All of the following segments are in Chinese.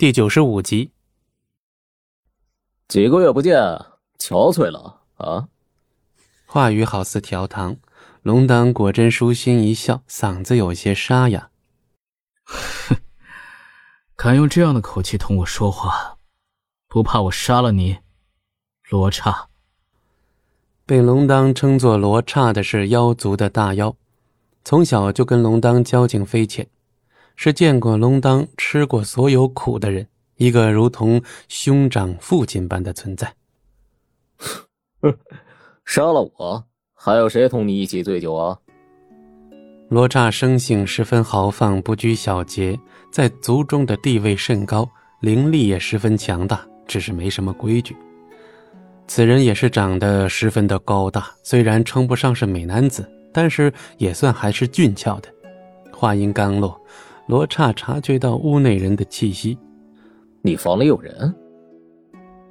第九十五集。几个月不见，憔悴了啊！话语好似调糖，龙当果真舒心一笑，嗓子有些沙哑。哼，敢用这样的口气同我说话，不怕我杀了你？罗刹。被龙当称作罗刹的是妖族的大妖，从小就跟龙当交情匪浅。是见过龙当吃过所有苦的人，一个如同兄长父亲般的存在。杀了我，还有谁同你一起醉酒啊？罗刹生性十分豪放，不拘小节，在族中的地位甚高，灵力也十分强大，只是没什么规矩。此人也是长得十分的高大，虽然称不上是美男子，但是也算还是俊俏的。话音刚落。罗刹察觉到屋内人的气息，你房里有人？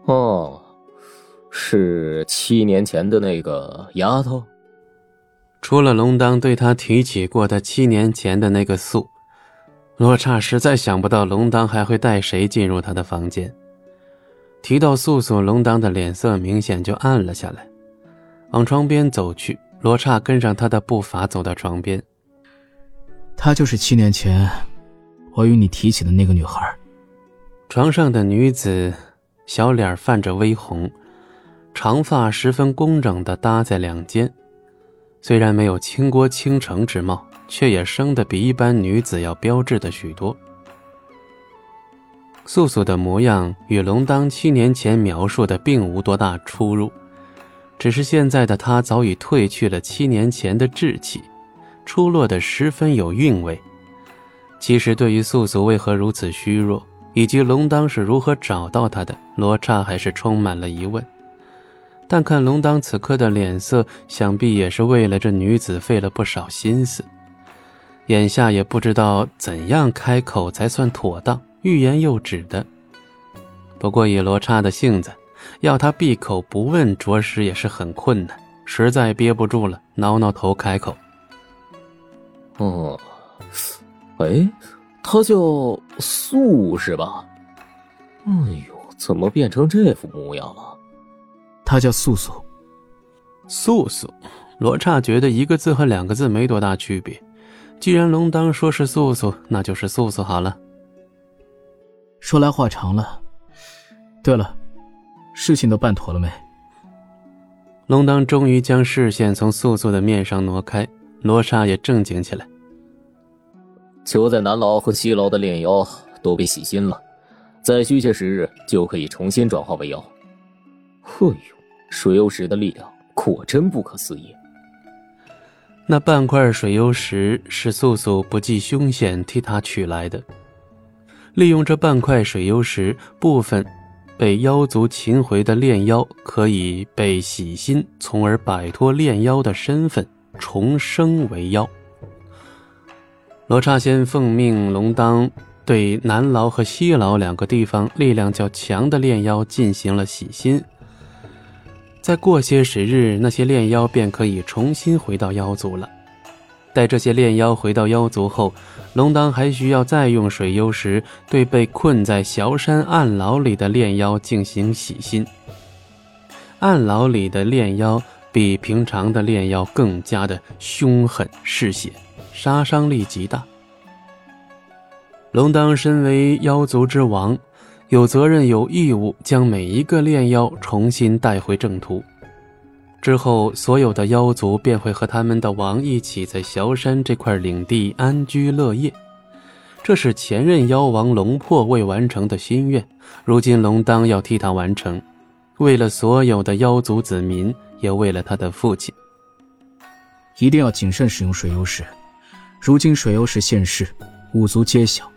哦，是七年前的那个丫头。除了龙当对他提起过的七年前的那个素，罗刹实在想不到龙当还会带谁进入他的房间。提到素素，龙当的脸色明显就暗了下来，往床边走去。罗刹跟上他的步伐，走到床边。她就是七年前。我与你提起的那个女孩，床上的女子，小脸泛着微红，长发十分工整的搭在两肩，虽然没有倾国倾城之貌，却也生得比一般女子要标致的许多。素素的模样与龙当七年前描述的并无多大出入，只是现在的她早已褪去了七年前的稚气，出落得十分有韵味。其实，对于素素为何如此虚弱，以及龙当是如何找到她的，罗刹还是充满了疑问。但看龙当此刻的脸色，想必也是为了这女子费了不少心思。眼下也不知道怎样开口才算妥当，欲言又止的。不过以罗刹的性子，要他闭口不问，着实也是很困难。实在憋不住了，挠挠头开口：“哦。”哎，他叫素是吧？哎呦，怎么变成这副模样了？他叫素素，素素。罗刹觉得一个字和两个字没多大区别。既然龙当说是素素，那就是素素好了。说来话长了。对了，事情都办妥了没？龙当终于将视线从素素的面上挪开，罗刹也正经起来。囚在南牢和西牢的炼妖都被洗心了，再需些时日就可以重新转化为妖。哎呦，水幽石的力量果真不可思议。那半块水幽石是素素不计凶险替他取来的，利用这半块水幽石，部分被妖族擒回的炼妖可以被洗心，从而摆脱炼妖的身份，重生为妖。罗刹仙奉命，龙当对南牢和西牢两个地方力量较强的炼妖进行了洗心。再过些时日，那些炼妖便可以重新回到妖族了。待这些炼妖回到妖族后，龙当还需要再用水幽石对被困在小山暗牢里的炼妖进行洗心。暗牢里的炼妖比平常的炼妖更加的凶狠嗜血。杀伤力极大。龙当身为妖族之王，有责任有义务将每一个炼妖重新带回正途。之后，所有的妖族便会和他们的王一起在萧山这块领地安居乐业。这是前任妖王龙破未完成的心愿，如今龙当要替他完成。为了所有的妖族子民，也为了他的父亲，一定要谨慎使用水幽石。如今水幽石现世，五族皆晓，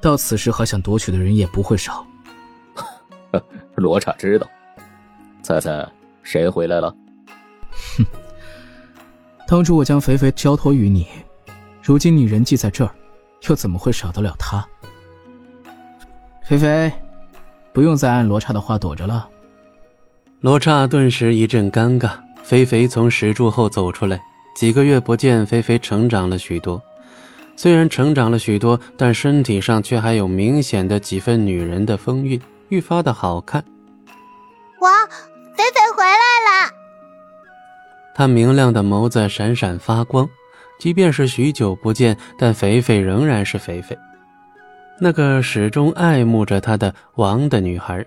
到此时还想夺取的人也不会少。罗刹知道，猜猜谁回来了？哼，当初我将肥肥交托于你，如今你人迹在这儿，又怎么会少得了他？肥肥，不用再按罗刹的话躲着了。罗刹顿时一阵尴尬，肥肥从石柱后走出来。几个月不见，肥肥成长了许多。虽然成长了许多，但身体上却还有明显的几分女人的风韵，愈发的好看。哇，肥肥回来了！她明亮的眸子闪闪发光，即便是许久不见，但肥肥仍然是肥肥，那个始终爱慕着她的王的女孩。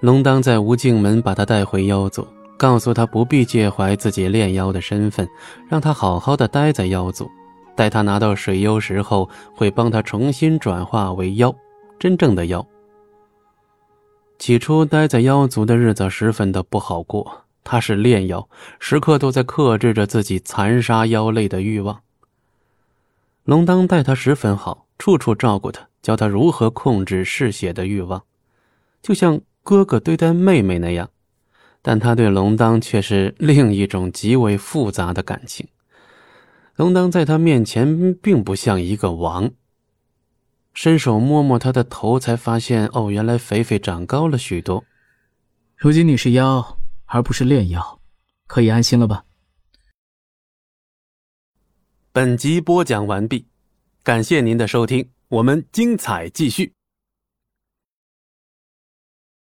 龙当在无尽门把他带回妖族，告诉他不必介怀自己炼妖的身份，让他好好的待在妖族。待他拿到水幽石后，会帮他重新转化为妖，真正的妖。起初待在妖族的日子十分的不好过，他是炼妖，时刻都在克制着自己残杀妖类的欲望。龙当待他十分好，处处照顾他，教他如何控制嗜血的欲望，就像哥哥对待妹妹那样。但他对龙当却是另一种极为复杂的感情。龙当在他面前并不像一个王。伸手摸摸他的头，才发现哦，原来肥肥长高了许多。如今你是妖，而不是炼妖，可以安心了吧？本集播讲完毕，感谢您的收听，我们精彩继续。